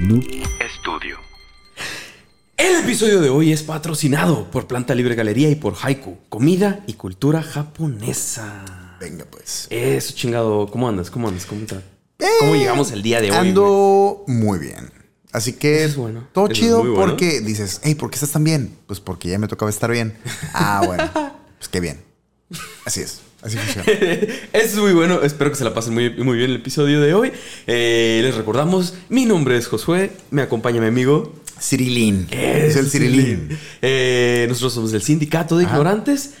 Noob Studio. El episodio de hoy es patrocinado por Planta Libre Galería y por Haiku, comida y cultura japonesa. Venga, pues. Eso, chingado. ¿Cómo andas? ¿Cómo andas? ¿Cómo, tra- ¿Cómo llegamos el día de hoy? güey? Ando muy bien. Así que es bueno. todo Eso chido bueno. porque dices, hey, ¿por qué estás tan bien? Pues porque ya me tocaba estar bien. Ah, bueno. pues qué bien. Así es. Así funciona. Es muy bueno. Espero que se la pasen muy, muy bien el episodio de hoy. Eh, les recordamos, mi nombre es Josué. Me acompaña mi amigo. Cirilín. Es el Cirilín. Eh, nosotros somos del Sindicato de Ignorantes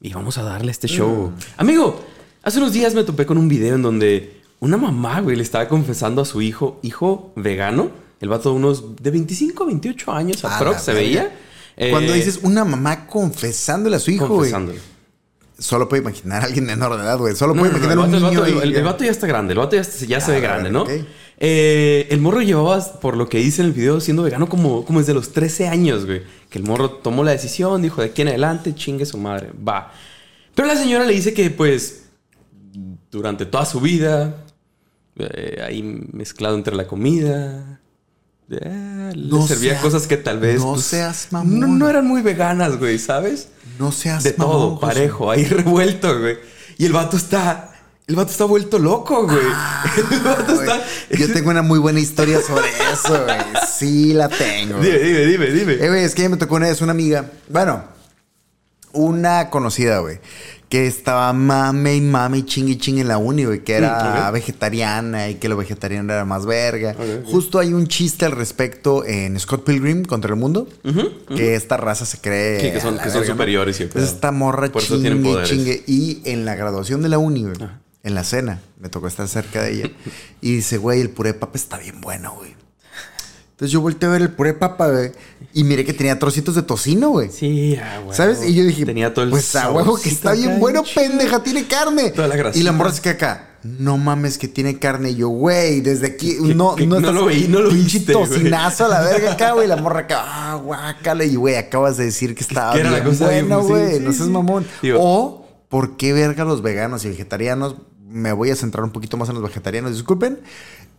y vamos a darle este show. Amigo, hace unos días me topé con un video en donde una mamá, güey, le estaba confesando a su hijo, hijo vegano, el vato de unos de 25, 28 años, A aprox, se veía. Eh, Cuando dices una mamá confesándole a su hijo, güey. confesándole. Solo puede imaginar a alguien menor de edad, güey. Solo No, puede no, no, imaginar el, un vato, niño. el vato- y- el- el vato ya está grande, el vato ya, se- ya se Ah, ve la grande, ¿no? ok. Eh, el morro llevaba, por lo que dice en el video, siendo vegano como, como desde los 13 años, güey. Que el morro tomó la decisión, dijo de aquí en adelante, chingue su madre, va. Pero la señora le dice que, pues, durante toda su vida, eh, ahí mezclado entre la comida, eh, le No servía seas- cosas que tal vez. no pues, seas mamón. No, no eran muy veganas, güey, ¿sabes? No seas de mamón, todo, José. parejo, ahí revuelto, güey. Y el vato está. El vato está vuelto loco, güey. el vato Ah, Güey, está. Yo tengo una muy buena historia sobre eso, güey. Sí la tengo. güey. Dime, dime, dime, dime. Eh, güey, es que ya me tocó una vez una amiga. Bueno, una conocida, güey. Que estaba mame y mame y chingue y chingue en la uni, güey. Que era Mm, vegetariana y que lo vegetariano era más verga. Justo hay un chiste al respecto en Scott Pilgrim contra el mundo. Que esta raza se cree. Sí, que son- que son superiores y Entonces esta morra Por eso chingue y chingue. En la graduación de la uni, güey. En la cena. Me tocó estar cerca de ella. y dice, güey, el puré de papa está bien bueno, güey. Entonces yo volteé a ver el puré de papa, güey. Y miré que tenía trocitos de tocino, güey. Sí, ah, güey. ¿Sabes? Y yo dije, Tenía todo el pues a huevo que está bien bueno, pendeja, tiene carne. Toda la grasita. y la morra se acá. No mames que tiene carne. Y yo, güey, desde aquí, no, no, no lo veí, no lo pinche viste, güey. tocinazo a la verga acá, güey. La morra acá, ah, guácala. Y güey, acabas de decir que estaba la bien cosa bien- bueno, sí, güey. sí, no seas sí. mamón. Digo- o, ¿por qué verga los veganos y vegetarianos? Me voy a centrar un poquito más en los vegetarianos, disculpen.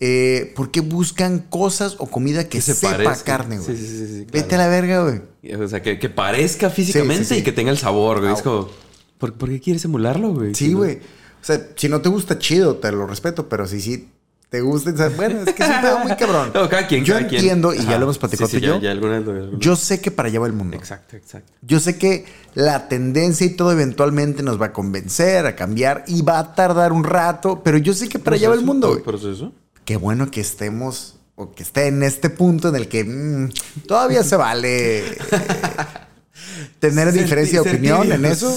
Eh, ¿Por qué buscan cosas o comida que, Que se sepa parezca. carne, güey? Sí, sí, sí, sí, Vete a la verga, güey. O sea, que, que parezca físicamente Sí, sí, sí. y que tenga el sabor, güey. Es como. ¿por, por qué quieres emularlo, güey? Sí, güey. O sea, si no te gusta, chido, te lo respeto, pero si sí te gusta, o sea, bueno, es que es un pedo muy cabrón. No, cada quien, yo cada quien. entiendo, y Ajá. ya lo hemos platicado tú y ya- yo. ya alguna vez lo- alguna- Yo sé que para allá va el mundo. Exacto, exacto. Yo sé que la tendencia y todo eventualmente nos va a convencer, a cambiar, y va a tardar un rato, pero yo sé que para allá va el mundo. ¿Proceso? Qué bueno que estemos, o que esté en este punto en el que mm, todavía se vale eh, tener diferencia de opinión en eso.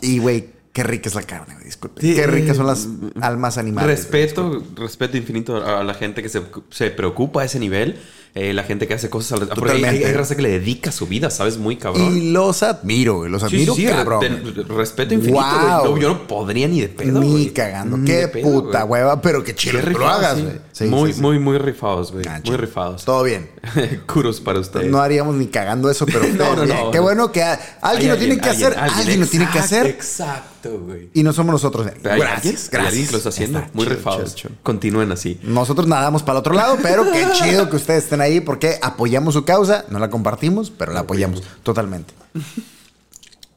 Y, güey, qué rica es la carne, disculpe. Sí, qué ricas son las almas animales. Respeto, respeto infinito a a la gente que se, se preocupa a ese nivel. Eh, la gente que hace cosas al Porque hay, hay raza que le dedica su vida, ¿sabes? Muy cabrón. Y los admiro, güey. Los admiro, sí, sí, cabrón. te- respeto infinito, güey. Wow. No, yo no podría ni de pedo, Ni güey. cagando. Ni Qué pedo, puta güey. hueva, pero qué chido que lo hagas, sí. güey. Muy, muy, muy rifados, güey. Muy rifados. Todo bien. Curos para ustedes. No haríamos ni cagando eso, pero No, no. Qué bueno que alguien lo tiene que hacer, alguien, lo tiene que hacer Exacto, güey. y no somos nosotros. Gracias, gracias. lo está haciendo. Muy rifados. Continúen así. Nosotros nadamos para el otro lado, pero qué chido que ustedes estén ahí porque apoyamos su causa. No la compartimos, pero la apoyamos totalmente.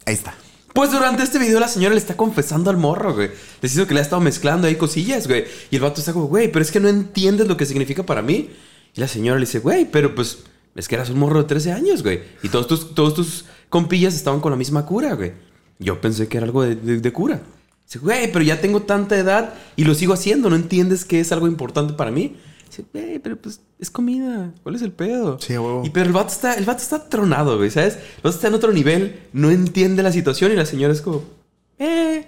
Ahí está. Pues durante este video la señora le está confesando al morro, güey. Le dice que le ha estado mezclando ahí cosillas, güey. Y el vato está como, güey, pero es que no entiendes lo que significa para mí. Y la señora le dice, güey, pero pues es que eras un morro de 13 años, güey. Y todos tus, todos tus compillas estaban con la misma cura, güey. Yo pensé que era algo de, de- de cura. Dice, güey, pero ya tengo tanta edad y lo sigo haciendo. ¿No entiendes que es algo importante para mí? Dice, güey, pero pues es comida. ¿Cuál es el pedo? Sí, huevo. Y pero el vato está, el vato está tronado, güey, ¿sabes? El vato está en otro nivel, no entiende la situación y la señora es como, eh,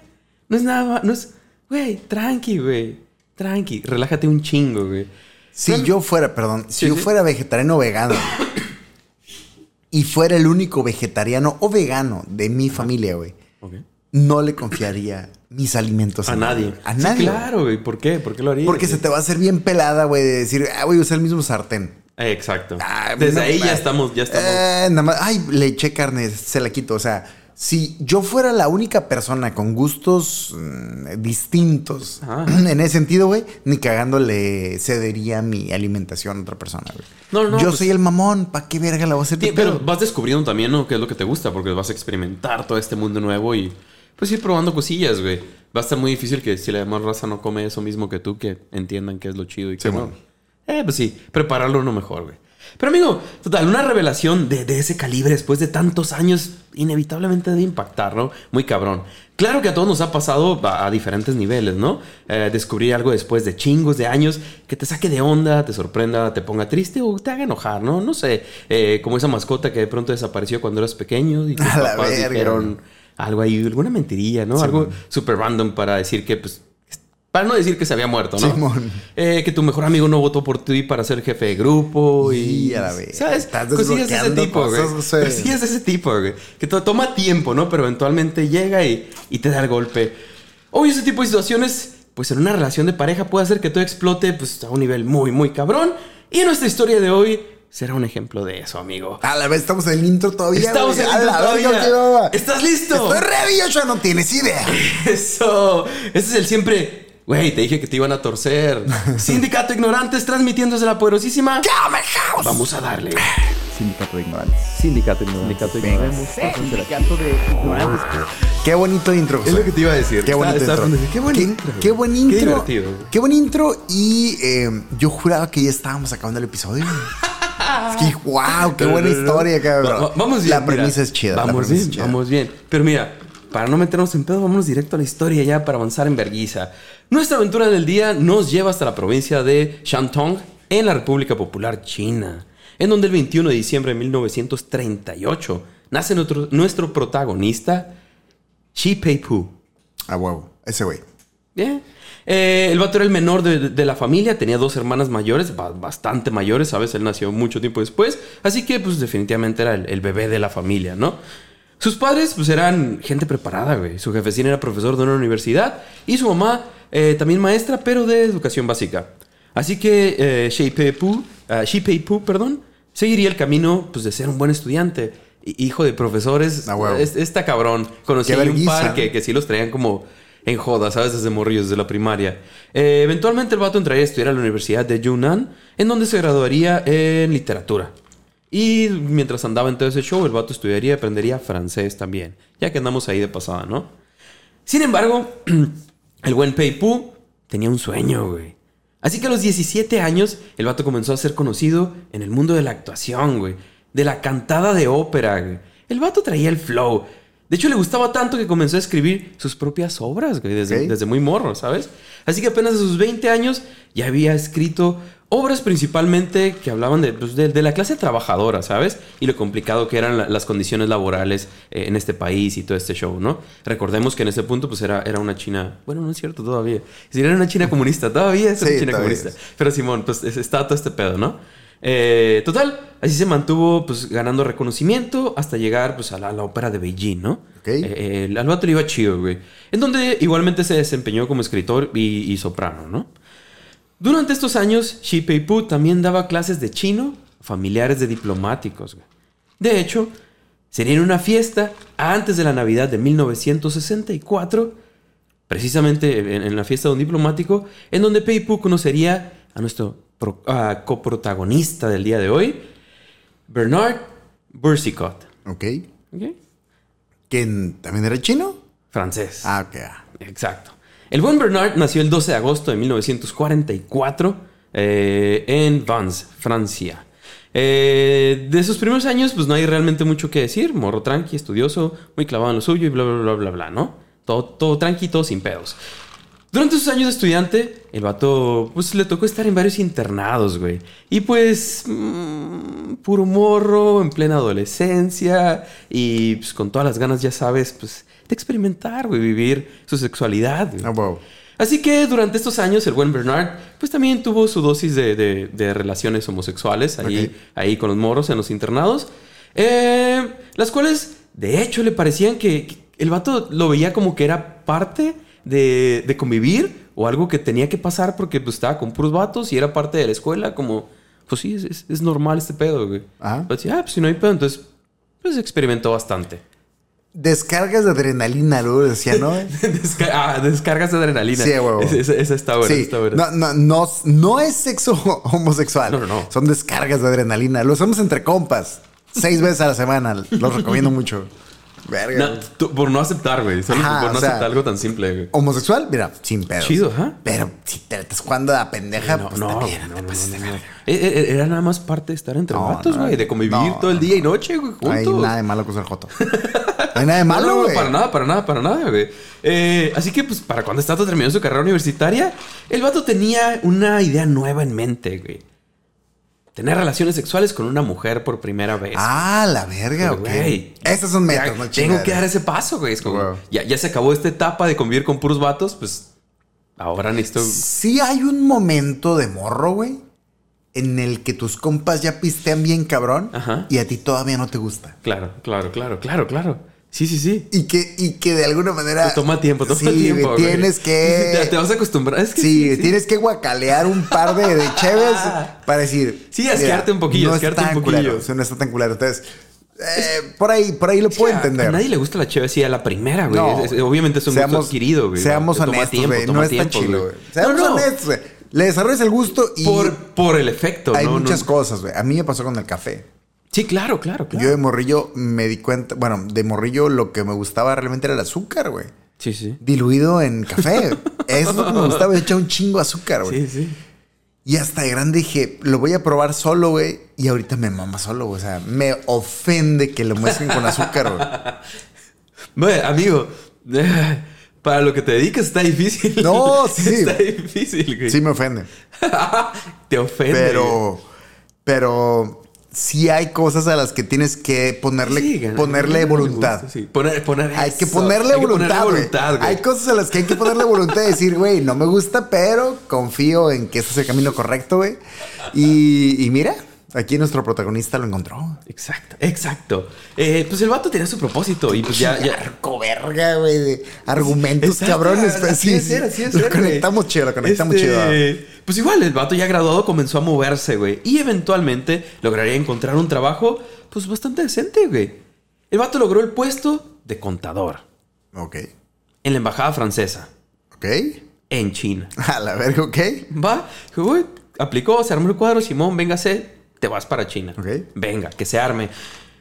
no es nada, no es, güey, tranqui, güey, tranqui, relájate un chingo, güey. Si yo fuera, perdón, si Sí, yo sí. fuera vegetariano o vegano y fuera el único vegetariano o vegano de mi familia, güey, Ok. No le confiaría mis alimentos A nadie. A Sí, nadie. claro, güey, ¿por qué? ¿Por qué lo haría? Porque se te va a hacer bien pelada, güey, de decir, ah, voy a usar el mismo sartén. Exacto. Ah, Desde no, ahí ya estamos, ya estamos. Eh, nada más, ay, le eché carne, se la quito. O sea, Si yo fuera la única persona con gustos mm, distintos en ese sentido, güey, ni cagándole cedería mi alimentación a otra persona, güey. No, no, Yo pues- soy el mamón, ¿para qué verga la voy a hacer? Sí, pero vas descubriendo también, ¿no? ¿Qué es lo que te gusta? Porque vas a experimentar todo este mundo nuevo y pues ir probando cosillas, güey. Va a estar muy difícil que si la demás raza no come eso mismo que tú, que entiendan qué es lo chido y qué Sí, no. Eh, pues sí, prepararlo uno mejor, güey. Pero amigo, total, una revelación de, de ese calibre después de tantos años inevitablemente debe impactar, ¿no? Muy cabrón. Claro que a todos nos ha pasado a, a diferentes niveles, ¿no? Eh, descubrir algo después de chingos de años que te saque de onda, te sorprenda, te ponga triste o te haga enojar, ¿no? No sé, eh, como esa mascota que de pronto desapareció cuando eras pequeño y tus A la papás verga. dijeron algo ahí, alguna mentirilla, ¿no? Sí, algo súper random para decir que, pues, para no decir que se había muerto, ¿no? Simón. Eh, que tu mejor amigo no votó por ti para ser jefe de grupo y... Y a la verga. ¿Sabes? Estás Cosillas de ese tipo, güey. cosas. Cosillas de ese tipo, güey. Que to- toma tiempo, ¿no? Pero eventualmente llega y, y te da el golpe. Obvio, ese tipo de situaciones, pues en una relación de pareja puede hacer que todo explote, pues a un nivel muy, muy cabrón. Y nuestra historia de hoy será un ejemplo de eso, amigo. A la vez estamos en el intro todavía. Estamos güey. en el la intro verga, todavía. qué. ¿Estás listo? Estoy Joshua, no tienes idea. Eso. Ese es el siempre. Güey, te dije que te iban a torcer. Sindicato Ignorantes transmitiendo desde la poderosísima. ¡Come house! Vamos a darle. Sindicato de ignorantes. Sindicato Ignorantes. Sindicato Venga. Sindicato de ignorantes. Qué bonito intro, Es lo que te iba a decir. Qué bonito intro. Qué buen intro. Qué buen intro. Qué divertido. Qué buen intro. Y eh, yo juraba que ya estábamos acabando el episodio. Wow, qué buena historia, cabrón. Va- va- vamos bien. La mira. premisa es chida. Vamos bien, chida. vamos bien. Pero mira, para no meternos en pedo, vámonos directo a la historia ya para avanzar en verguiza. Nuestra aventura del día nos lleva hasta la provincia de Shandong, en la República Popular China, en donde el 21 de diciembre de 1938 nace nuestro, nuestro protagonista, Shi Pei-pu. A huevo. Ese güey. Bien. Eh, el vato era el menor de, de la familia, tenía dos hermanas mayores, ba- bastante mayores, ¿sabes? Él nació mucho tiempo después, así que pues definitivamente era el, el bebé de la familia, ¿no? Sus padres pues eran gente preparada, güey. Su jefecín era profesor de una universidad y su mamá eh, también maestra, pero de educación básica. Así que eh, ah, Shi Pei-pu, perdón, seguiría el camino pues de ser un buen estudiante. Hi- Hijo de profesores, Ah, está cabrón. Conocí un par que, que sí los traían como en joda, ¿sabes? Desde morrillos, desde la primaria. Eh, eventualmente el vato entraría a estudiar a la Universidad de Yunnan, en donde se graduaría en literatura. Y mientras andaba en todo ese show, el vato estudiaría y aprendería francés también, ya que andamos ahí de pasada, ¿no? Sin embargo, el buen Pei Pu tenía un sueño, güey. Así que a los 17 años, el vato comenzó a ser conocido en el mundo de la actuación, güey. De la cantada de ópera, güey. El vato traía el flow. De hecho, le gustaba tanto que comenzó a escribir sus propias obras, güey, desde, muy morro, ¿sabes? Así que apenas a sus 20 años ya había escrito obras principalmente que hablaban de, pues, de- de la clase trabajadora, ¿sabes? Y lo complicado que eran la- las condiciones laborales eh, en este país y todo este show, ¿no? Recordemos que en ese punto pues era, era una China, bueno, no es cierto todavía, si era una China comunista, todavía es una Sí, China comunista. es. Pero Simón, pues es- estaba todo este pedo, ¿no? Eh, total, así se mantuvo pues ganando reconocimiento hasta llegar pues a la, a la ópera de Beijing, ¿no? Ok. Eh, el le iba chido, güey. En donde igualmente se desempeñó como escritor y, y soprano, ¿no? Durante estos años, Shi Pei-pu también daba clases de chino a familiares de diplomáticos, güey. De hecho, sería en una fiesta antes de la Navidad de 1964, precisamente en, en la fiesta de un diplomático, en donde Pei-pu conocería a nuestro pro- ah, coprotagonista del día de hoy, Bernard Bursicot. Ok. ¿ok? ¿Quién también era chino? Francés. Ah, ok. ah. Exacto. El buen Bernard nació el 12 de agosto de 1944 eh, en Vans, Francia. Eh, de sus primeros años, pues no hay realmente mucho que decir. Morro tranqui, estudioso, muy clavado en lo suyo y bla, bla, bla, bla, bla, ¿no? Todo, todo tranqui, todo sin pedos. Durante sus años de estudiante, el vato, pues le tocó estar en varios internados, güey. Y pues, mm, puro morro, en plena adolescencia y pues con todas las ganas, ya sabes, pues de experimentar, güey, vivir su sexualidad. güey. Ah. Así que durante estos años el buen Bernard pues también tuvo su dosis de, de- de relaciones homosexuales ahí, ahí con los morros en los internados. eh, las cuales de hecho le parecían que, que el vato lo veía como que era parte de, de convivir o algo que tenía que pasar porque pues, estaba con puros vatos y era parte de la escuela como pues sí, es, es- es normal este pedo, güey. Ajá. Pues, ah, pues si no hay pedo, entonces pues experimentó bastante. descargas de adrenalina, luego decía, ¿no? Desca- ah, descargas de adrenalina. Sí, huevo. Esa, esa- esa está buena, sí, está buena. no, no, no, no es sexo homosexual. No, no, no. Son descargas de adrenalina. Lo hacemos entre compas. Seis veces a la semana. Los recomiendo mucho. Verga. No, güey. tú- por no aceptar, güey. Solo Ajá, por no o sea, aceptar algo tan simple, güey. Homosexual, mira, sin pedo. Chido, ajá. Pero si te estás jugando a pendeja, No, pues no, también. Eh, eh, Era nada más parte de estar entre vatos, güey. De convivir todo el día y noche, güey, No hay nada de malo con ser joto. No hay nada de malo, no, güey. para nada, para nada, para nada, güey. Eh, así que, pues, para cuando Stato terminó su carrera universitaria, el vato tenía una idea nueva en mente, güey. Tener relaciones sexuales con una mujer por primera vez. Ah, la verga, ok. Güey. Esas son metas, Ya, no Tengo que dar ese paso, güey. Es como, Wow. ya, ya se acabó esta etapa de convivir con puros vatos, pues ahora necesito. Sí hay un momento de morro, güey, en el que tus compas ya pistean bien cabrón Ajá. y a ti todavía no te gusta. Claro, claro, claro, claro, claro. Sí, sí, sí. Y que, y que de alguna manera... Te toma tiempo, toma sí, tiempo. güey. tienes que... Te, te vas a acostumbrar. Es que Sí, tienes que guacalear un par de, de cheves para decir. Sí, asquearte un poquillo, no asquearte un poquillo. culero, o sea, no está tan culero. Entonces, eh, por ahí, por ahí lo puedo a- entender. A nadie le gusta la cheve así a la primera, güey. No. Es- es- obviamente es un gusto adquirido, güey. Seamos honestos, tiempo, güey. No está tiempo, chido, güey. Seamos No, honestos, güey. Le desarrollas el gusto y Por, por el efecto, hay muchas cosas, güey. A mí me pasó con el café. Sí, claro, claro, claro. Yo de morrillo me di cuenta, bueno, de morrillo lo que me gustaba realmente era el azúcar, güey. Sí, sí. Diluido en café. Eso es lo que me gustaba, he echado un chingo de azúcar, güey. Sí, sí. Y hasta de grande dije, lo voy a probar solo, güey. Y ahorita me mama solo, güey. O sea, me ofende que lo muestren con azúcar, güey. Amigo, para lo que te dedicas está difícil. No, sí. Está difícil, güey. Sí me ofende. Te ofende. Pero, pero sí hay cosas a las que tienes que ponerle, Sí, ganar- ponerle ganar voluntad. sí. Poner, poner Hay que ponerle Hay que voluntad, güey. voluntad, güey. Hay cosas a las que hay que ponerle voluntad y decir, güey, no me gusta, pero confío en que este es el camino correcto, güey. Y, y mira, aquí nuestro protagonista lo encontró. Exacto, exacto. Eh, pues el vato tenía su propósito y pues ya, ya, Arco verga, güey, argumentos Exacto, cabrones. así es así es Lo conectamos chido, lo conectamos Este, chido. Pues igual, el vato ya graduado comenzó a moverse, güey. Y eventualmente lograría encontrar un trabajo, pues bastante decente, güey. El vato logró el puesto de contador Ok. en la embajada francesa, Ok. en China. A la verga, ok. Va, güey, aplicó, se armó el cuadro, Simón, véngase, te vas para China. Ok. Venga, que se arme.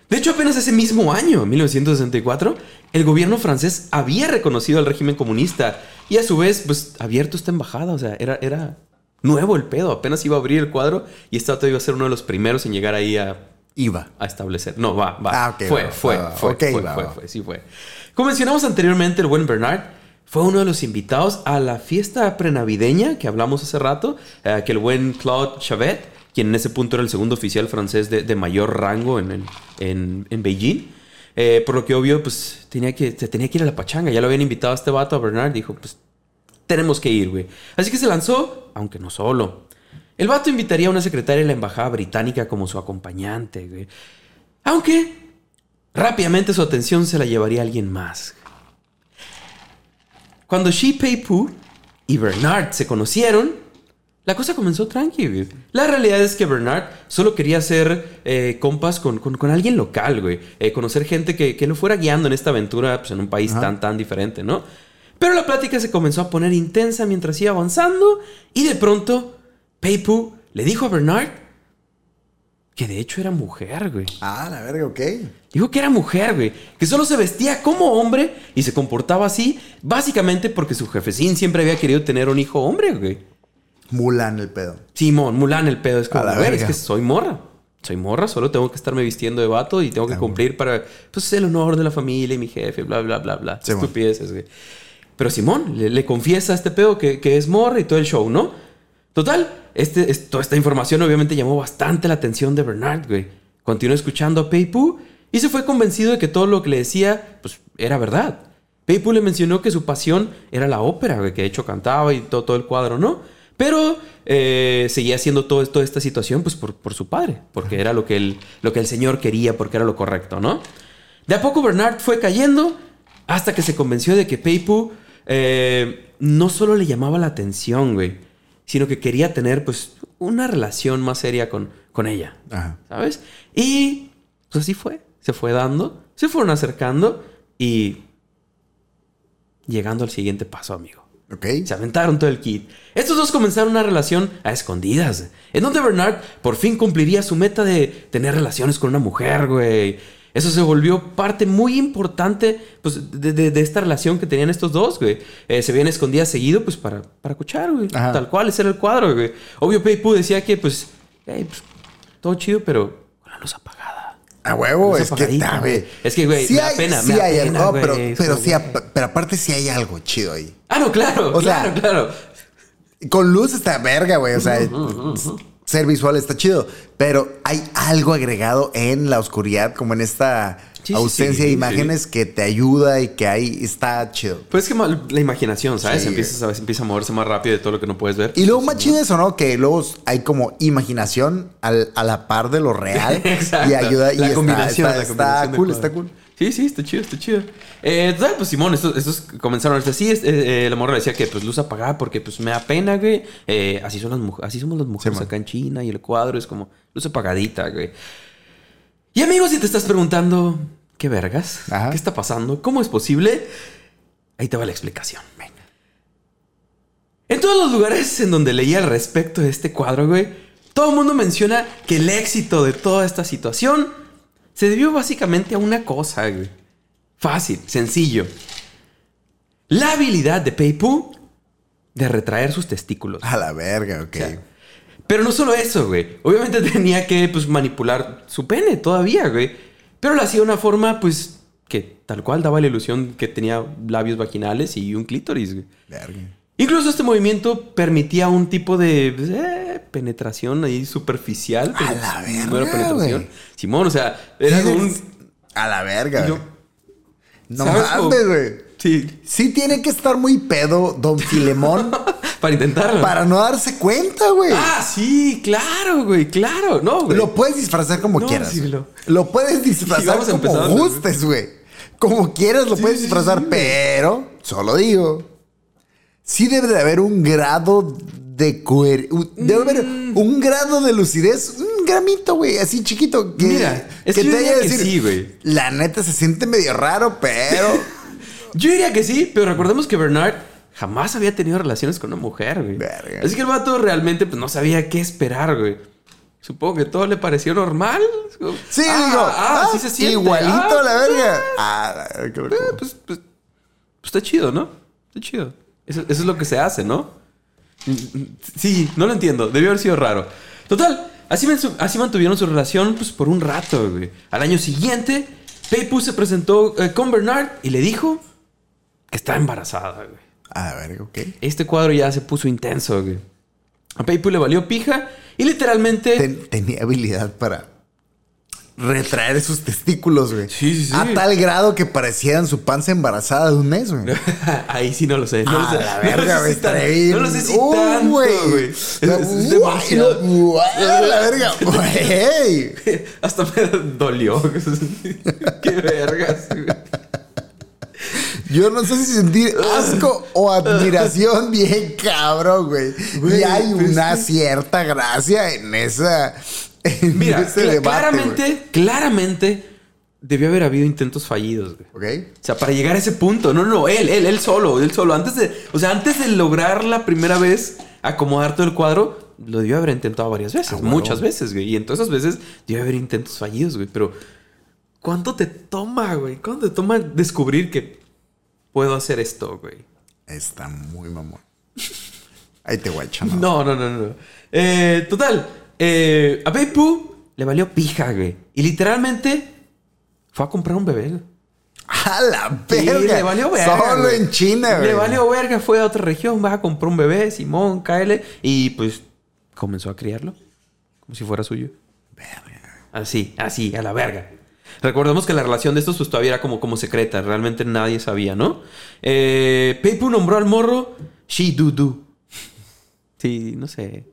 De hecho, apenas ese mismo año, en 1964, el gobierno francés había reconocido al régimen comunista y a su vez, pues, abierto esta embajada. O sea, era, era nuevo el pedo. Apenas iba a abrir el cuadro y vato iba a ser uno de los primeros en llegar ahí a, Iba. a establecer. No, va, va. Ah, ok, fue, va, fue, va, fue, Ok, fue, va, fue, fue, sí fue. Como mencionamos anteriormente, el buen Bernard fue uno de los invitados a la fiesta prenavideña que hablamos hace rato, eh, que el buen Claude Chavet, quien en ese punto era el segundo oficial francés de, mayor rango en, en, en- Beijing, eh, por lo que obvio, pues tenía que, se tenía que ir a la pachanga. Ya lo habían invitado a este vato, a Bernard, dijo, pues tenemos que ir, güey. Así que se lanzó, aunque no solo. El vato invitaría a una secretaria de la embajada británica como su acompañante, güey. Aunque rápidamente su atención se la llevaría a alguien más. Cuando Shi Pei Pu y Bernard se conocieron, la cosa comenzó tranqui, güey. La realidad es que Bernard solo quería hacer eh, compas con, con- con alguien local, güey. Eh, conocer gente que, que lo fuera guiando en esta aventura pues, en un país Ajá. tan, tan diferente, ¿no? Pero la plática se comenzó a poner intensa mientras iba avanzando y de pronto Pei Pu le dijo a Bernard que de hecho era mujer, güey. Ah, la verga, ok. Dijo que era mujer, güey. Que solo se vestía como hombre y se comportaba así, básicamente porque su jefecín siempre había querido tener un hijo hombre, güey. Mulan el pedo. Simón, Mulan el pedo es como, A la güey, es que soy morra. Soy morra, solo tengo que estarme vistiendo de vato y tengo que cumplir para, pues, el honor de la familia y mi jefe, bla, bla, bla, bla. Simón. Estupideces, güey. Pero Simón le, le confiesa a este pedo que, que es morra y todo el show, ¿no? Total, este, es- toda esta información obviamente llamó bastante la atención de Bernard, güey. Continuó escuchando a Peipu y se fue convencido de que todo lo que le decía, pues, era verdad. Peipu le mencionó que su pasión era la ópera, güey, que de hecho cantaba y todo, todo el cuadro, ¿no? Pero eh, seguía haciendo todo, toda esta situación, pues, por, por su padre, porque era lo que, el, lo que el señor quería, porque era lo correcto, ¿no? De a poco Bernard fue cayendo hasta que se convenció de que Peipu eh, no solo le llamaba la atención, güey, sino que quería tener, pues, una relación más seria con, con ella. Ajá. ¿Sabes? Y pues así fue. Se fue dando, se fueron acercando, Y llegando al siguiente paso, amigo. Ok. Se aventaron todo el kit. Estos dos comenzaron una relación a escondidas, en donde Bernard por fin cumpliría su meta de tener relaciones con una mujer, güey. Eso se volvió parte muy importante pues, de, de- de esta relación que tenían estos dos, güey. Eh, se habían escondidas seguido, pues, para, para escuchar, güey. Ajá. Tal cual, ese era el cuadro, güey. Obvio, Peipu decía que, pues, hey, pues, todo chido, pero con la luz apagada. A huevo, es que está, güey. güey. Es que, güey, me da pena, me da hay pena, algo, güey. pero, pero sí, pero aparte sí hay algo chido ahí. Ah, no, claro, O sea, claro, claro. Con luz está verga, güey. O sea, ser visual está chido. Pero hay algo agregado en la oscuridad, como en esta Sí, sí, ausencia sí, de imágenes que te ayuda y que ahí está chido. Pues es que la imaginación, ¿sabes? Sí. Empiezas a, empieza a moverse más rápido de todo lo que no puedes ver. Y luego más chido eso, ¿no? Que luego hay como imaginación al- a la par de lo real. Exacto. Y ayuda. Y la está- combinación. está, la está combinación de cool, está cool. Sí, sí, está chido, está chido. Eh, total, pues Simón, estos, estos comenzaron así. es- eh, eh, la morra decía que pues luz apagada porque pues me da pena, güey. Eh, así, son las así somos las mujeres man. acá en China y el cuadro es como luz apagadita, güey. Y amigos, si te estás preguntando, ¿qué vergas? Ajá. ¿Qué está pasando? ¿Cómo es posible? Ahí te va la explicación. Venga. En todos los lugares en donde leía al respecto de este cuadro, güey, todo el mundo menciona que el éxito de toda esta situación se debió básicamente a una cosa, güey. Fácil, sencillo. La habilidad de Peipu de retraer sus testículos. A la verga, ok. O sea, pero no solo eso, güey. Obviamente tenía que pues, manipular su pene todavía, güey. Pero lo hacía de una forma, pues, que tal cual daba la ilusión que tenía labios vaginales y un clítoris, güey. Verga. Incluso este movimiento permitía un tipo de pues, eh, penetración ahí superficial. A la no era verga, penetración. güey. Simón, o sea, era un... A la verga, Yo-. No mames, güey. Sí, Sí tiene que estar muy pedo Don Filemón para intentarlo. para no darse cuenta, güey. Ah, sí, claro, güey, claro. No, güey. Lo puedes disfrazar como No, quieras. lo- puedes disfrazar Sí, como gustes, güey. Como quieras lo Sí, puedes disfrazar, sí, pero solo digo, sí debe de haber un grado de Debe haber Mm. un grado de lucidez, un gramito, güey, así chiquito. Que, Mira, es que yo te haya que decir, sí, güey. La neta se siente medio raro, pero. Yo diría que sí, pero recordemos que Bernard jamás había tenido relaciones con una mujer, güey. Verga. Así que el vato realmente pues, no sabía qué esperar, güey. Supongo que todo le pareció normal. Sí, Ah, digo. ah, ah, sí se siente. Igualito Ah, a la verga. Ah, la verga, qué eh, pues, pues, pues está chido, ¿no? Está chido. Eso, eso es lo que se hace, ¿no? Sí, no lo entiendo. Debió haber sido raro. Total, así, mantuvieron su relación pues, por un rato, güey. Al año siguiente, Peipu se presentó eh, con Bernard y le dijo que estaba embarazada, güey. A verga, ok. Este cuadro ya se puso intenso, güey. A Peipu le valió pija y literalmente... Ten- tenía habilidad para retraer sus testículos, güey. Sí, sí, sí. A tal grado que parecieran su panza embarazada de un mes, güey. Ahí sí no lo sé. No lo sé. la No lo verga, güey. si bien. No lo sé si Uh, tanto, güey. Es, es demasiado. la verga. Güey. Hasta me dolió. Qué vergas, güey. Yo no sé si sentir asco o admiración bien cabrón, güey. Güey, Y hay es una que- cierta gracia en esa. En Mira, ese debate, claramente, claramente debió haber habido intentos fallidos, güey. güey. ¿Ok? O sea, para llegar a ese punto. No, no, él, él, él solo, él solo. Antes de, o sea, antes de lograr la primera vez acomodar todo el cuadro, lo debió haber intentado varias veces, Ah, muchas veces, güey. Y en todas esas veces debió haber intentos fallidos, güey. Pero, ¿cuánto te toma, güey? ¿Cuánto te toma descubrir que puedo hacer esto, güey? Está muy mamón. Ahí te guacha, ¿no? No, no, no, no. Eh, total, eh, a Peipu le valió pija, güey. Y literalmente fue a comprar un bebé, güey. A la Sí, verga. le valió verga. Solo güey. en China, güey. Le valió verga, fue a otra región, va a comprar un bebé, Simón, cáele. Y pues comenzó a criarlo. Como si fuera suyo. Así, así, a la verga. Recordemos que la relación de estos pues todavía era como, como secreta. Realmente nadie sabía, ¿no? Eh, Peipu nombró al morro She Do Do. Sí, no sé.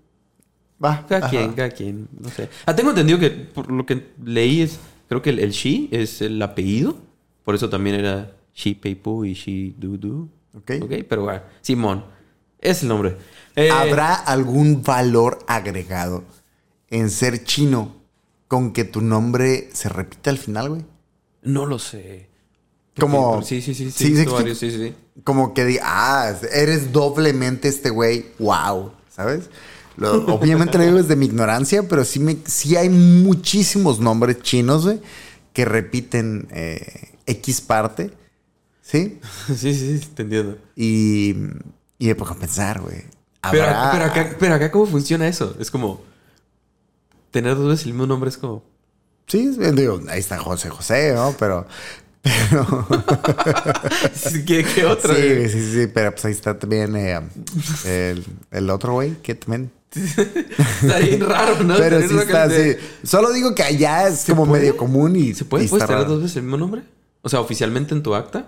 Va. Cada ajá. quien, cada quien, no sé. Ah, tengo entendido que por lo que leí es, creo que el, el She es el apellido. Por eso también era She Peipu y She Do Do. Ok. Ok, pero bueno, Simón. Es el nombre. Eh, ¿Habrá algún valor agregado en ser chino con que tu nombre se repita al final, güey? No lo sé. Como. Sí, sí, sí. Sí, Sí, sí, sí, varios, sí, sí, sí. Como que diga, ah, eres doblemente este güey. Wow. ¿Sabes? Lo- obviamente lo digo desde mi ignorancia, pero sí, me, sí hay muchísimos nombres chinos, güey, que repiten eh, X parte. ¿Sí? Sí, sí, sí, te entiendo. Y, y me pongo a pensar, güey. Pero, pero, acá, pero acá, ¿cómo funciona eso? Es como. Tener dos veces el mismo nombre es como. Sí, digo, ahí está José José, ¿no? Pero. Pero. ¿Qué, qué otro? sí, sí, sí, pero pues ahí está también eh, el, el otro güey que también. Está bien raro, ¿no? pero sí que está así. Solo digo que allá es como puede? medio común y. ¿Se puede? y ¿Puedes está tener raro. dos veces el mismo nombre? O sea, oficialmente en tu acta.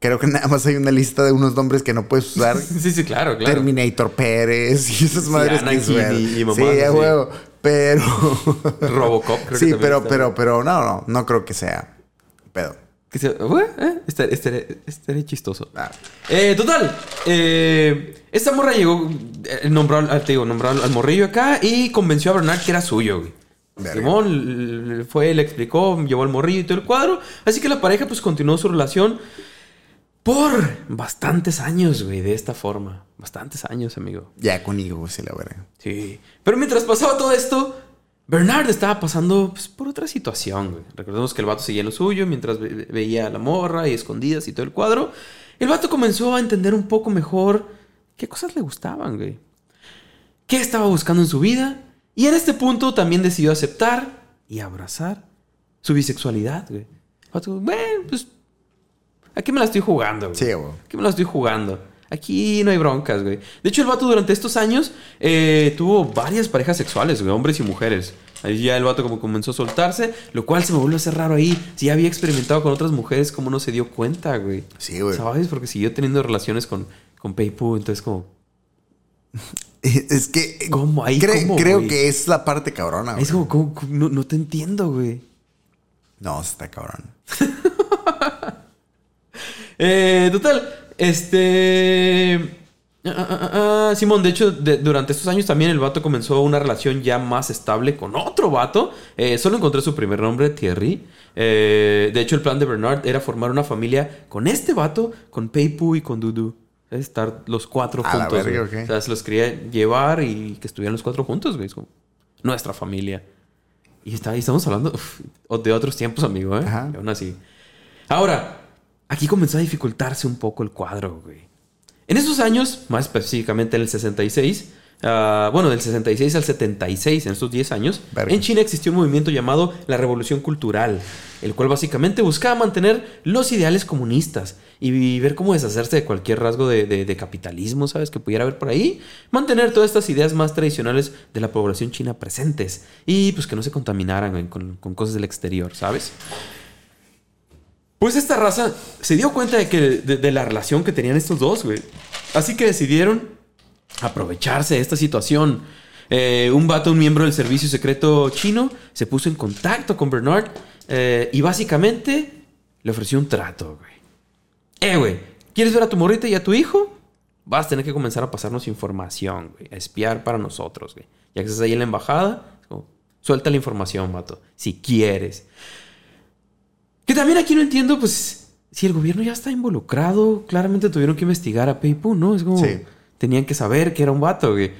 Creo que nada más hay una lista de unos nombres que no puedes usar. Sí, sí, claro, claro. Terminator Pérez y esas Sí, madres que Anakin suenan. y- Sí, así. huevo. Pero. Robocop, creo que sí, también pero, está. pero, pero no, no, no creo que sea. Pedo. Que se- ¿Eh? ¿Eh? Estaría, estaría- estaría chistoso. Ah. Eh, total. eh, esta morra llegó. eh, nombró, te digo, nombró al, morrillo acá y convenció a Bernard que era suyo, güey. Simón fue, le explicó, llevó al morrillo y todo el cuadro. Así que la pareja, pues, continuó su relación por bastantes años, güey, de esta forma. Bastantes años, amigo. Ya con hijos, sí, la verga. Sí. Pero mientras pasaba todo esto, Bernard estaba pasando pues, por otra situación, güey. Recordemos que el vato seguía en lo suyo mientras ve- veía a la morra y escondidas y todo el cuadro. El vato comenzó a entender un poco mejor qué cosas le gustaban, güey. ¿Qué estaba buscando en su vida? Y en este punto también decidió aceptar y abrazar su bisexualidad, güey. El vato, bueno, pues, aquí me la estoy jugando, güey. Sí, güey. Aquí me la estoy jugando. Aquí no hay broncas, güey. De hecho, el vato durante estos años eh, tuvo varias parejas sexuales, güey, hombres y mujeres. Ahí ya el vato como comenzó a soltarse, lo cual se me vuelve a hacer raro ahí. Si ya había experimentado con otras mujeres, ¿cómo no se dio cuenta, güey? Sí, güey. ¿Sabes? Porque siguió teniendo relaciones con, con Peipu, entonces como... Es que. ¿Cómo? Ahí, cre- ¿cómo, creo güey? que es la parte cabrona, güey. Es como, ¿cómo- cómo? no, no te entiendo, güey. No, está cabrón. Eh, total, este... ah, ah, ah, Simón, de hecho, de- durante estos años también el vato comenzó una relación ya más estable con otro vato. Eh, solo encontré su primer nombre, Thierry. Eh, de hecho, el plan de Bernard era formar una familia con este vato, con Peipu y con Dudu. Estar los cuatro A la juntos. verga, güey. ok. O sea, se los quería llevar y que estuvieran los cuatro juntos, güey. Como nuestra familia. Y está, y estamos hablando uf, de otros tiempos, amigo, ¿eh? Ajá. Y aún así. Ahora, aquí comenzó a dificultarse un poco el cuadro, güey. En esos años, más específicamente en el 66, ah, bueno, del 66 al 76, en estos 10 años, Verga. en China existió un movimiento llamado la Revolución Cultural, el cual básicamente buscaba mantener los ideales comunistas y ver cómo deshacerse de cualquier rasgo de, de- de capitalismo, ¿sabes? Que pudiera haber por ahí. Mantener todas estas ideas más tradicionales de la población china presentes y pues que no se contaminaran con cosas del exterior, ¿sabes? Pues esta raza se dio cuenta de que de, la relación que tenían estos dos, güey. Así que decidieron aprovecharse de esta situación. Eh, un vato, un miembro del servicio secreto chino, se puso en contacto con Bernard eh, y básicamente le ofreció un trato, güey. Eh, güey, ¿quieres ver a tu morrita y a tu hijo? Vas a tener que comenzar a pasarnos información, güey. A espiar para nosotros, güey. Ya que estás ahí en la embajada, suelta la información, vato. Si quieres. Que también aquí no entiendo, pues, si el gobierno ya está involucrado, claramente tuvieron que investigar a Peipu, ¿no? Es como, Sí. tenían que saber que era un vato, güey.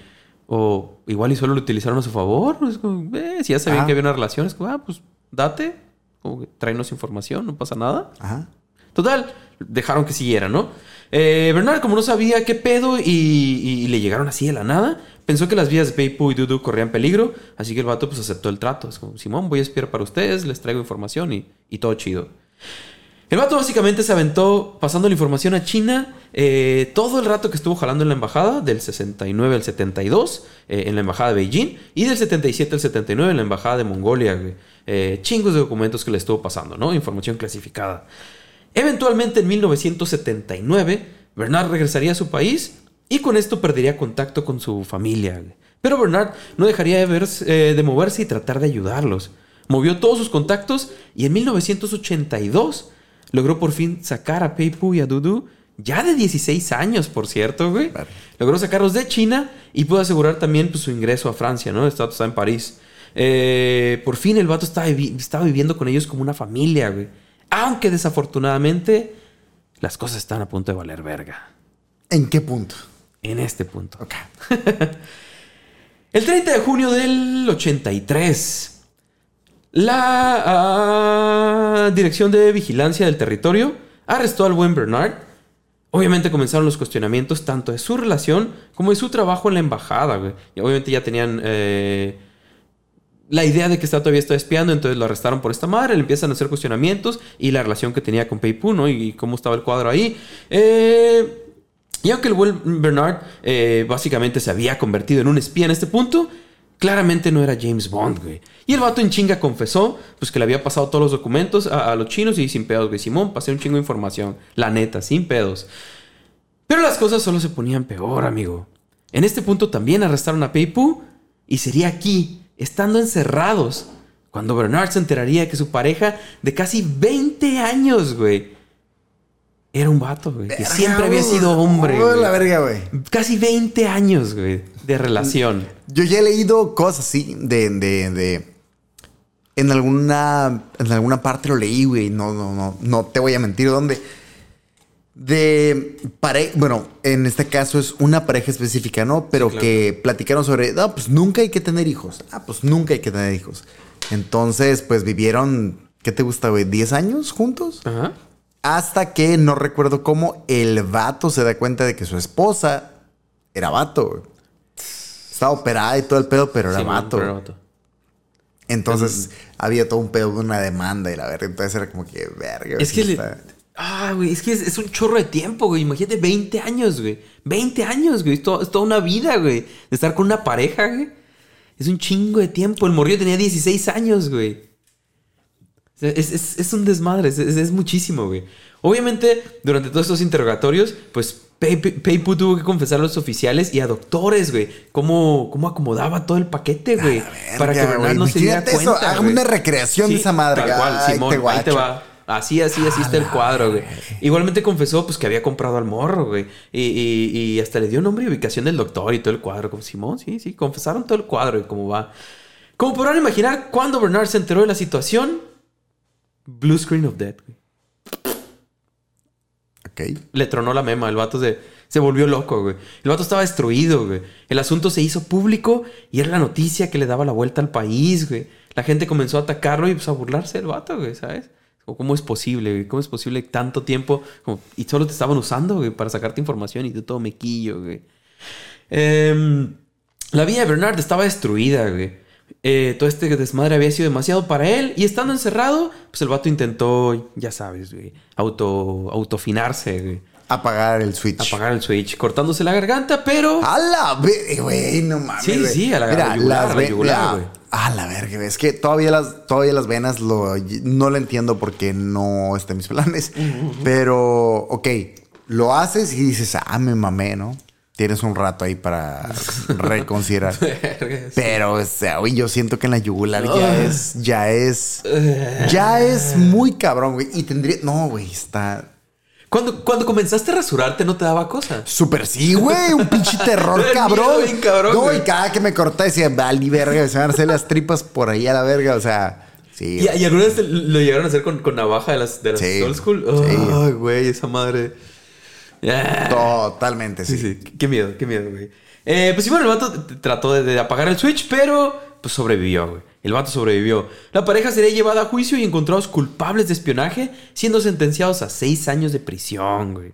O igual y solo lo utilizaron a su favor. Es como, eh, si ya sabían Ah. que había una relación, es como, ah, pues, date. Como que tráenos información, no pasa nada. Ajá. Total, dejaron que siguiera, ¿no? Eh, Bernard, como no sabía qué pedo y, y le llegaron así de la nada, pensó que las vías de Peipu y Dudu corrían peligro, así que el vato pues aceptó el trato. Es como, Simón, voy a espiar para ustedes, les traigo información y, todo chido. El vato básicamente se aventó pasando la información a China eh, todo el rato que estuvo jalando en la embajada, del 69 al 72, eh, en la embajada de Beijing, y del 77 al 79 en la embajada de Mongolia. Eh, chingos de documentos que le estuvo pasando, ¿no? Información clasificada. Eventualmente en 1979, Bernard regresaría a su país y con esto perdería contacto con su familia. Pero Bernard no dejaría de, verse- eh, de moverse y tratar de ayudarlos. Movió todos sus contactos y en 1982 logró por fin sacar a Peipu y a Dudu, ya de 16 años, por cierto, güey. Vale. Logró sacarlos de China y pudo asegurar también pues, su ingreso a Francia, ¿no? Vato está en París. Eh, por fin el vato estaba, vivi- estaba viviendo con ellos como una familia, güey. Aunque desafortunadamente las cosas están a punto de valer verga. ¿En qué punto? En este punto. El 30 de junio del 83, la ah, Dirección de Vigilancia del Territorio arrestó al buen Bernard. Obviamente comenzaron los cuestionamientos tanto de su relación como de su trabajo en la embajada. güey. Y obviamente ya tenían eh, la idea de que está todavía está espiando, entonces lo arrestaron por esta madre, le empiezan a hacer cuestionamientos y la relación que tenía con Peipu, ¿no? Y cómo estaba el cuadro ahí. Eh, y aunque el buen Bernard eh, básicamente se había convertido en un espía en este punto, claramente no era James Bond, güey. Y el vato en chinga confesó, pues que le había pasado todos los documentos a, los chinos y sin pedos, güey. Simón, pasé un chingo de información. La neta, sin pedos. Pero las cosas solo se ponían peor, amigo. En este punto también arrestaron a Peipu y sería aquí, estando encerrados, cuando Bernard se enteraría que su pareja de casi 20 años, güey, era un vato, güey. Que siempre había sido hombre. Oh, la verga, güey. Casi 20 años, güey, de relación. Yo ya he leído cosas así de, de, de- en alguna en alguna parte lo leí, güey. No, no, no, no te voy a mentir dónde. De pareja, bueno, en este caso es una pareja específica, ¿no? Pero claro. que platicaron sobre, no, pues nunca hay que tener hijos. Ah, pues nunca hay que tener hijos. Entonces, pues vivieron, ¿qué te gusta, güey? ¿10 años juntos? Ajá. Hasta que no recuerdo cómo el vato se da cuenta de que su esposa era vato. güey. Estaba operada y todo el pedo, pero era Simón, vato. pero era vato. Entonces había todo un pedo de una demanda y la verga. Entonces era como que, verga. Es sí que le- Ah, güey, es que es, es un chorro de tiempo, güey. Imagínate 20 años, güey. 20 años, güey. Es, to- es toda una vida, güey. De estar con una pareja, güey. Es un chingo de tiempo. El morrillo tenía 16 años, güey. Es, es- es un desmadre, es, es- muchísimo, güey. Obviamente, durante todos estos interrogatorios, pues Pei- Pei- Peipu tuvo que confesar a los oficiales y a doctores, güey, cómo, cómo acomodaba todo el paquete, güey. verga, para que Bernard güey. no se diera eso, cuenta. haga una recreación de esa madre. Tal cual, Ay, Simón, te ahí te va. Así, así, así está el cuadro, güey. Igualmente confesó, pues, que había comprado al morro, güey. Y, y- y hasta le dio nombre y ubicación del doctor y todo el cuadro. Como Simón, sí, sí, confesaron todo el cuadro y cómo va. Como podrán imaginar, cuando Bernard se enteró de la situación, Blue Screen of Death, güey. Ok. Le tronó la mema, el vato se, se volvió loco, güey. El vato estaba destruido, güey. El asunto se hizo público y era la noticia que le daba la vuelta al país, güey. La gente comenzó a atacarlo y pues, a burlarse del vato, güey, ¿sabes? O ¿Cómo es posible, güey? ¿Cómo es posible tanto tiempo? Como- y solo te estaban usando, güey, para sacarte información y tú todo mequillo, güey. Em, la vida de Bernard estaba destruida, güey. Eh, todo este desmadre había sido demasiado para él. Y estando encerrado, pues el vato intentó, ya sabes, güey, auto, autofinarse, güey. Apagar el switch. Apagar el switch, cortándose la garganta, pero... A la verga, güey, no mames. Sí, sí, a la- Mira, yugular, las a la ve- yugular, mira, güey. A la verga. Es que todavía las, todavía las venas lo, no lo entiendo porque no está en mis planes. Pero, ok, lo haces y dices, ah, me mamé, ¿no? Tienes un rato ahí para reconsiderar. Pero, o sea, güey, yo siento que en la yugular ya es, ya es, ya es muy cabrón, güey. Y tendría, no, güey, está Cuando, cuando comenzaste a rasurarte no te daba cosa. Súper sí, güey. Un pinche terror cabrón. miedo bien cabrón, No, güey. y cada que me cortaba decía, vale, verga, se van a hacer las tripas por ahí a la verga. O sea, sí. ¿Y, y alguna vez lo llegaron a hacer con, con navaja de las, de las Sí. old school? Sí. Ay, güey, esa madre. Totalmente, sí. Sí, sí. Qué miedo, qué miedo, güey. Eh, pues sí, bueno, el vato trató de, de apagar el switch, pero pues sobrevivió, güey. El vato sobrevivió. La pareja sería llevada a juicio y encontrados culpables de espionaje, siendo sentenciados a seis años de prisión, güey.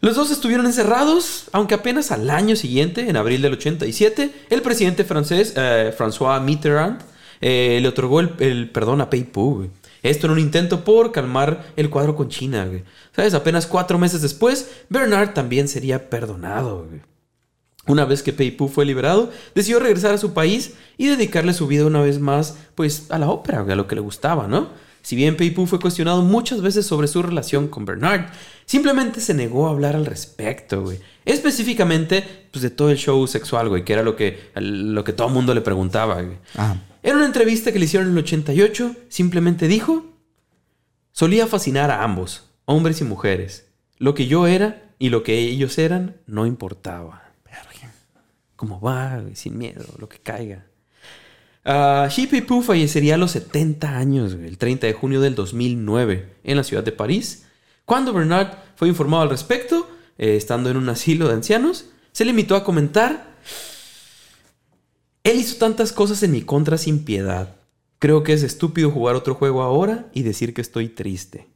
Los dos estuvieron encerrados, aunque apenas al año siguiente, en abril del 87, el presidente francés eh, François Mitterrand eh, le otorgó el, el perdón a Peipu, güey. Esto en un intento por calmar el cuadro con China, güey. ¿Sabes? Apenas cuatro meses después, Bernard también sería perdonado, güey. Una vez que Peipu fue liberado, decidió regresar a su país y dedicarle su vida una vez más, pues, a la ópera, a lo que le gustaba, ¿no? Si bien Peipu fue cuestionado muchas veces sobre su relación con Bernard, simplemente se negó a hablar al respecto, güey. Específicamente, pues, de todo el show sexual, güey, que era lo que, lo que todo el mundo le preguntaba, güey. Ajá. En una entrevista que le hicieron en el 88, simplemente dijo, solía fascinar a ambos, hombres y mujeres. Lo que yo era y lo que ellos eran no importaba. Como va, sin miedo, lo que caiga. Ah, Shippy Poo fallecería a los 70 años, el 30 de junio del 2009, en la ciudad de París. Cuando Bernard fue informado al respecto, eh, estando en un asilo de ancianos, se limitó a comentar: Él hizo tantas cosas en mi contra sin piedad. Creo que es estúpido jugar otro juego ahora y decir que estoy triste.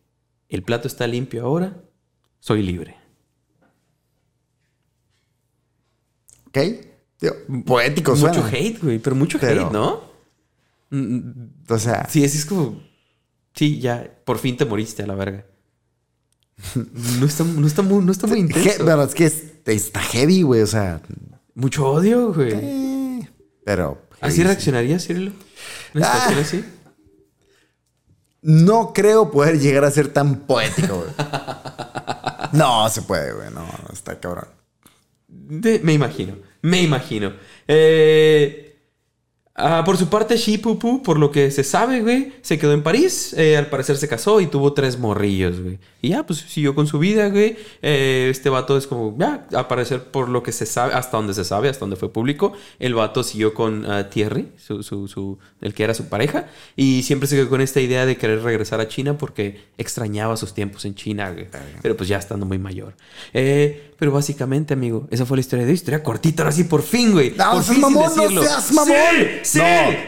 El plato está limpio ahora, soy libre. ¿Ok? Poético suena. Mucho hate, güey, pero mucho Pero- hate, ¿no? Mm, O sea, Sí, es como. Sí, ya, por fin te moriste a la verga. No está, no está muy, no está muy he- intenso. pero es que es- está heavy, güey. O sea, Mucho odio, güey. eh, pero. ¿Así reaccionaría, Cirilo? ¿Una Ah. situación así? No creo poder llegar a ser tan poético, güey. No se puede, güey. No, no, está cabrón. De- me imagino, me imagino. Eh, ah, por su parte, Shipupu, por lo que se sabe, güey, se quedó en París. Eh, al parecer se casó y tuvo tres morrillos, güey. Y ya, pues siguió con su vida, güey. Eh, este vato es como, ya, al parecer, por lo que se sabe, hasta donde se sabe, hasta donde fue público, el vato siguió con ah, Thierry, su, su, su- el que era su pareja. Y siempre se quedó con esta idea de querer regresar a China porque extrañaba sus tiempos en China, güey. Pero pues ya estando muy mayor. Eh, pero básicamente, amigo, esa fue la historia de hoy. Historia cortita, ahora sí, por fin, güey. No, por fin sin mamón, no seas mamón. Sí, sí. No,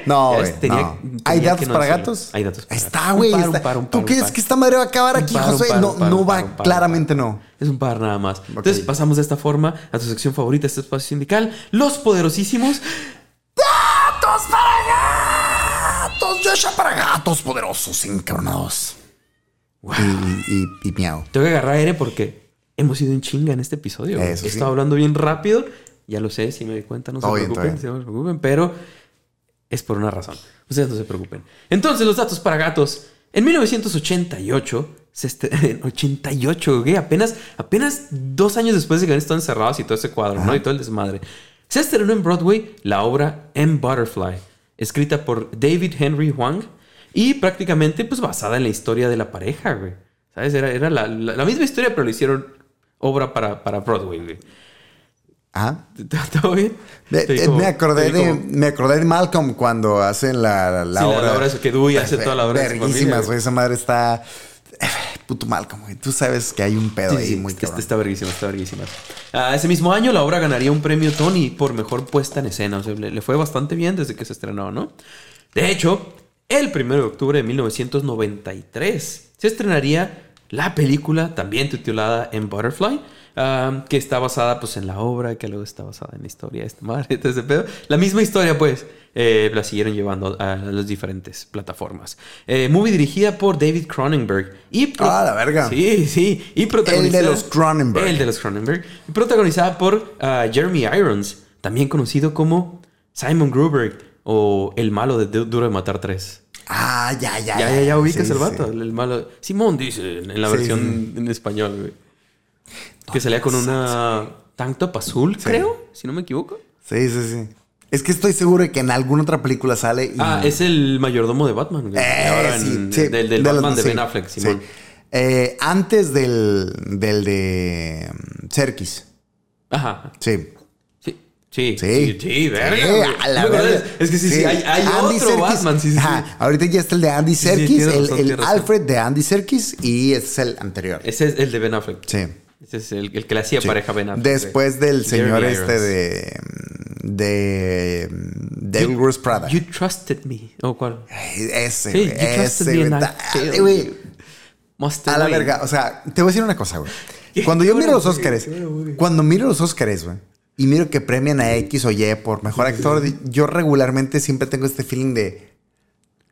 no, Ya güey. ves, tenía- no. tenía ¿Hay datos no para gatos? Hay datos para Ahí está, Un güey. un está. par, un par, ¿Tú un crees que esta madre va a acabar Un aquí, par, un José? par, No, un par, no un par, va, un par. claramente no. Es un par nada más. Entonces pasamos de esta forma a tu sección favorita, este espacio sindical. Los poderosísimos. ¡Gatos para gatos! Yosha para gatos poderosos, encabronados. Y, y, y, y miau. Tengo que agarrar aire porque hemos ido en chinga en este episodio. Eso He sí. estado hablando bien rápido. Ya lo sé, si me doy cuenta, no se preocupen, no se preocupen, pero es por una razón. Ustedes no se preocupen. Entonces, los datos para gatos. En 1988, se este- en 88, güey, apenas, apenas dos años después de que han estado encerrados y todo ese cuadro, ¿no? Y todo el desmadre. Se estrenó en Broadway la obra M. Butterfly, escrita por David Henry Hwang y prácticamente pues basada en la historia de la pareja, güey. ¿Sabes? Era, era la, la- la misma historia, pero lo hicieron obra para, para Broadway, güey. Ah. ¿Todo bien? Me, eh, digo- me acordé de me acordé de Malcolm cuando hacen la, la Sí, la- obra. la obra esa que Dewey hace toda la obra Verguísimas, güey. Esa madre está. eh, Puto Malcolm, güey. Tú sabes que hay un pedo Sí, ahí sí, muy cabrón. está verguísima, está verguísima. Ah, ese mismo año la obra ganaría un premio Tony por mejor puesta en escena. O sea, le, le fue bastante bien desde que se estrenó, ¿no? De hecho, el 1 de octubre de 1993 se estrenaría la película también titulada En Butterfly, que está basada pues en la obra, que luego está basada en la historia de esta madre, todo ese pedo. La misma historia, pues, eh, la siguieron llevando a las diferentes plataformas. Eh, movie dirigida por David Cronenberg. Y Ah, la verga. Sí, sí. Y protagonizada. El de los Cronenberg. El de los Cronenberg. Protagonizada por ah, Jeremy Irons, también conocido como Simon Gruber o el malo de Du- Duro de Matar 3. Ah, ya, ya. Ya, ya, ya ubicas Sí, el vato, sí. el, el malo. Simón dice en la Sí, versión en español, güey. Que salía con una tank top azul, Sí. creo, si no me equivoco. Sí, sí, sí. Es que estoy seguro de que en alguna otra película sale. Y... Ah, es el mayordomo de Batman. Eh, Ahora en- sí, sí. del, del De los- Batman de Ben Affleck, sí. Simón. Eh, antes del, del de mm, Serkis. Ajá. Sí. Sí, sí, Sí. sí, sí, verga. Sí, a la verga. Es que sí, sí, hay, hay otro Serkis. Batman, sí, sí. Ajá, Ahorita ya está el de Andy Serkis, el. Alfred de Andy Serkis y es el anterior. Ese es el de Ben Affleck. Sí. Ese es el, el que le hacía sí. pareja a Ben Affleck. Después del Jeremy señor Irons. este de. de. Devil You- Wears Prada. You trusted me. ¿O cuál? Ese, Sí, Ese, güey. A la verga. O sea, te voy a decir una cosa, güey. Cuando yo miro los güey. cuando miro los Óscares, güey, y miro que premian a X o Y por mejor actor, yo regularmente siempre tengo este feeling de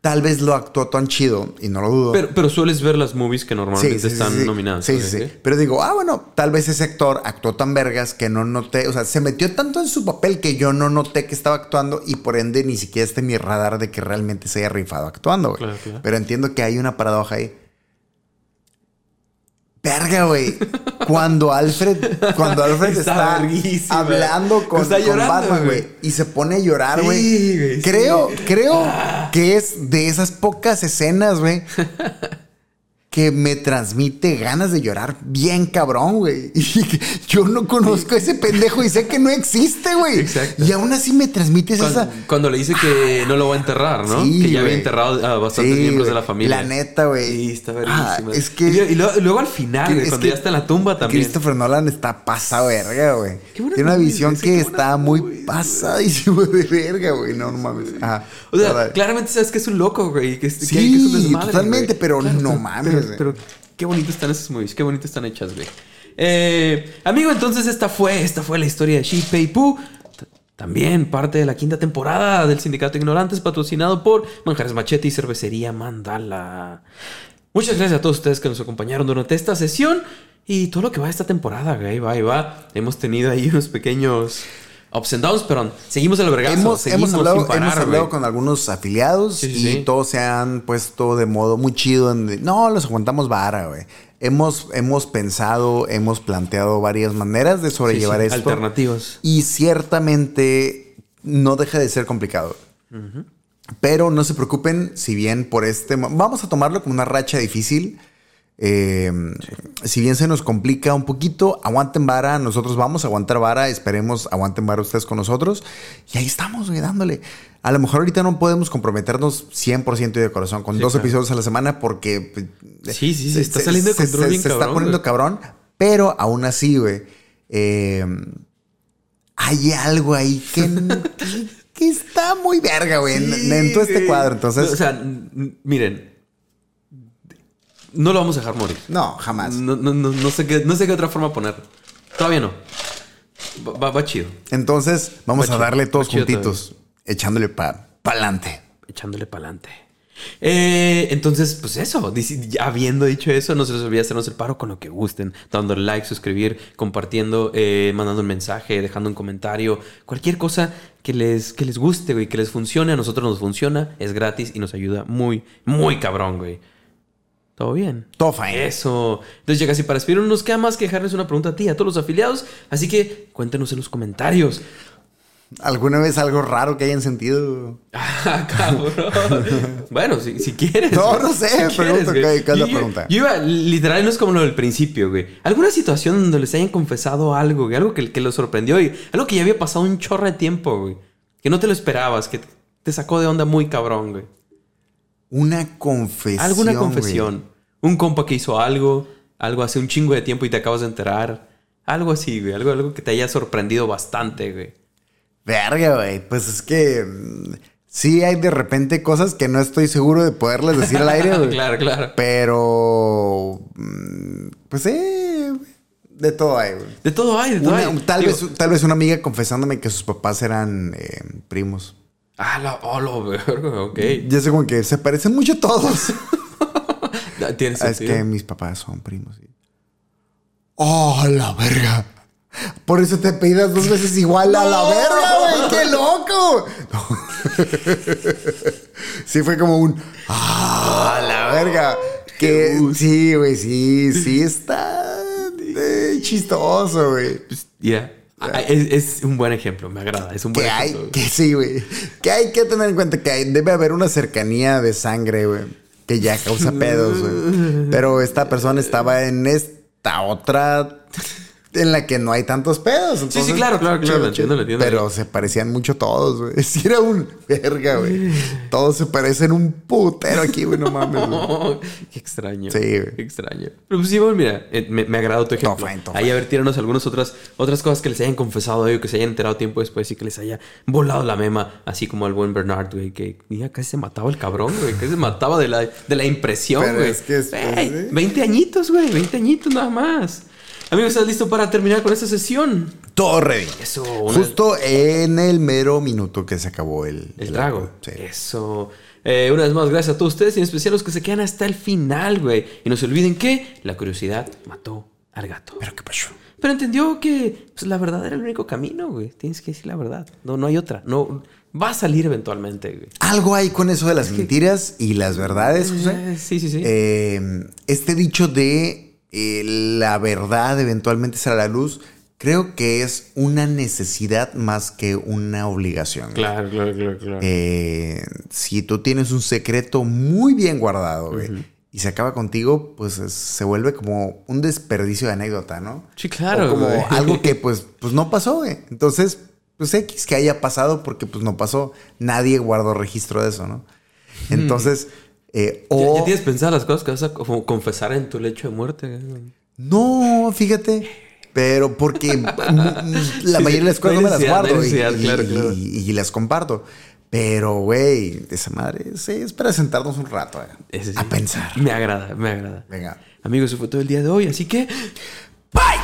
tal vez lo actuó tan chido y no lo dudo. Pero, pero sueles ver las movies que normalmente sí, sí, están sí. nominadas. Sí, sí, sí. Pero digo, ah, bueno, tal vez ese actor actuó tan vergas que no noté, o sea, se metió tanto en su papel que yo no noté que estaba actuando y por ende ni siquiera está en mi radar de que realmente se haya rifado actuando. Claro, claro. Pero entiendo que hay una paradoja ahí. Verga, güey. Cuando Alfred, cuando Alfred Está hablando con, Está con llorando, Batman, güey. y se pone a llorar, Sí, güey. güey, sí. creo, creo Ah. que es de esas pocas escenas, güey, que me transmite ganas de llorar bien cabrón, güey. Y yo no conozco a ese pendejo y sé que no existe, güey. Exacto. Y aún así me transmites Cuando, esa... cuando le dice que no lo va a enterrar, ¿no? Sí, que ya había enterrado a bastantes Sí, miembros de la familia. La neta, güey. Sí, está Ah, verguísima. es que... Y, luego- y luego, y luego al final, güey, cuando ya está en la tumba también. Christopher Nolan está pasado verga, güey. Tiene una visión que está muy pasadísimo de verga, güey. No, no mames. Ajá. O sea, Verdad. claramente sabes que es un loco, güey. Que, Sí, que es un desmadre, totalmente, güey. pero no mames, Pero, güey. pero qué bonito están esas movies, qué bonito están hechas, güey. Eh, amigo, entonces esta fue, esta fue la historia de Shi Pei Pu. También parte de la quinta temporada del Sindicato Ignorantes, patrocinado por Manjares Machete y Cervecería Mandala. Muchas gracias a todos ustedes que nos acompañaron durante esta sesión y todo lo que va esta temporada, güey. Va y va. Hemos tenido ahí unos pequeños ups and downs, pero seguimos el vergazo. Hemos, hemos hablado, parar, hemos hablado con algunos afiliados Sí, sí, y sí. todos se han puesto de modo muy chido. En no, los aguantamos vara, güey. Hemos, hemos pensado, hemos planteado varias maneras de sobrellevar esto. Alternativas. Y ciertamente no deja de ser complicado. Pero no se preocupen, si bien por este... mo- Vamos a tomarlo como una racha difícil. Eh, Si bien se nos complica un poquito, aguanten vara, nosotros vamos a aguantar vara, esperemos aguanten vara ustedes con nosotros. Y ahí estamos, güey, dándole. A lo mejor ahorita no podemos comprometernos 100% de corazón con Sí, dos claro. episodios a la semana porque... pues, Sí, sí, sí, se- está se- saliendo de se- control se- bien se está poniendo güey. cabrón, pero aún así, güey. eh, hay algo ahí que, que- está muy verga, güey, en, Sí, en todo este cuadro. Entonces, O sea, miren. No lo vamos a dejar morir. no, jamás. No, no, no, no sé qué, no sé qué otra forma ponerlo. Todavía no. Va, va- chido. Entonces, vamos Va a chido, darle todos juntitos, echándole para adelante. Echándole para adelante. entonces, pues eso. habiendo dicho eso, no se les olvide hacernos el paro con lo que gusten. Dándole like, suscribir, compartiendo, eh, mandando un mensaje, dejando un comentario. Cualquier cosa que les, que les guste, güey, que les funcione. A nosotros nos funciona. Es gratis y nos ayuda muy, muy cabrón, güey. ¿Todo bien? Todo fine. Eso. Entonces ya casi para despedir, no nos queda más que dejarles una pregunta a ti, a todos los afiliados. Así que cuéntenos en los comentarios. ¿Alguna vez algo raro que hayan sentido? Ah, cabrón. bueno, si, si quieres. No, no sé, Si pregunto. ¿qué- es la yo- pregunta? Yo iba, literal, no es como lo del principio, güey. ¿Alguna situación donde les hayan confesado algo, güey? Algo que, que los sorprendió y algo que ya había pasado un chorro de tiempo, güey. Que no te lo esperabas, que te sacó de onda muy cabrón, güey. Una confesión. Alguna güey. confesión. Un compa que hizo algo, algo hace un chingo de tiempo y te acabas de enterar. Algo así, güey. Algo, algo que te haya sorprendido bastante, güey. Verga, güey. Pues es que mm, sí hay de repente cosas que no estoy seguro de poderles decir al aire, güey. claro, claro. Pero. mm, Pues eh. De todo hay, güey. De todo hay, de todo Una- hay. tal, Digo, vez, tal vez una amiga confesándome que sus papás eran eh, primos. Ah, la, oh, lo verga, ok. Ya sé como que se parecen mucho todos. Tiene Ah, es sentido. que mis papás son primos. sí. ¡Oh, la verga! Por eso te pedidas dos veces igual a la verga, güey. ¡Qué loco! sí, fue como un. ¡Ah, la verga! Que sí, güey, sí, sí está eh, chistoso, güey. Ya. Ah, Es, es un buen ejemplo, me agrada. Es un buen Que hay, ejemplo. que sí, güey. Que hay que tener en cuenta que hay- debe haber una cercanía de sangre, güey. Que ya causa pedos, güey. Pero esta persona estaba en esta otra en la que no hay tantos pedos. Sí, sí, claro, claro, claro, lo entiendo, lo entiendo. Pero se parecían mucho todos, güey. Sí, era un verga, güey. Todos se parecen un putero aquí, güey. No mames, güey. Qué extraño. Sí, güey. Qué extraño. Pero pues sí, bueno, mira, eh, me, me agradó tu ejemplo. Todo fine, todo Ahí a ver, tíranos algunas otras, otras cosas que les hayan confesado hoy o que se hayan enterado tiempo después y que les haya volado la mema, así como al buen Bernard, güey, que ya casi se mataba el cabrón, güey, casi se mataba de la, de la impresión, Pero güey. es que es- Güey, ¿sí? 20 añitos, güey, 20 añitos nada más. Amigos, ¿estás listo para terminar con esta sesión? Todo ready. Eso, una- Justo en el mero minuto que se acabó el, El trago. Sí. Eso. Eh, una vez más, gracias a todos ustedes y en especial a los que se quedan hasta el final, güey. Y no se olviden que la curiosidad mató al gato. Pero qué pasó. Pero entendió que pues, la verdad era el único camino, güey. Tienes que decir la verdad. No, no hay otra. No, va a salir eventualmente, güey. Algo hay con eso de las mentiras y las verdades, José. Eh, sí, sí, sí. Eh, este dicho de eh, la verdad eventualmente será la luz, creo que es una necesidad más que una obligación. claro, claro, claro, claro. Eh, si tú tienes un secreto muy bien guardado, güey, y se acaba contigo, pues es- se vuelve como un desperdicio de anécdota, ¿no? Sí, claro, O como güey. algo que pues, pues no pasó, güey. Entonces, pues X que haya pasado porque pues no pasó. Nadie guardó registro de eso, ¿no? Entonces, Hmm. Ya, o... ya tienes pensadas las cosas que vas a como confesar en tu lecho de muerte. No, fíjate. Pero porque la mayoría de las cosas no me las guardo y, y- claro, y- claro. y- y las comparto. Pero, güey, esa madre sí, es para sentarnos un rato eh, sí. a pensar. Me agrada, me agrada. Venga. Amigos, eso fue todo el día de hoy, así que... Bye.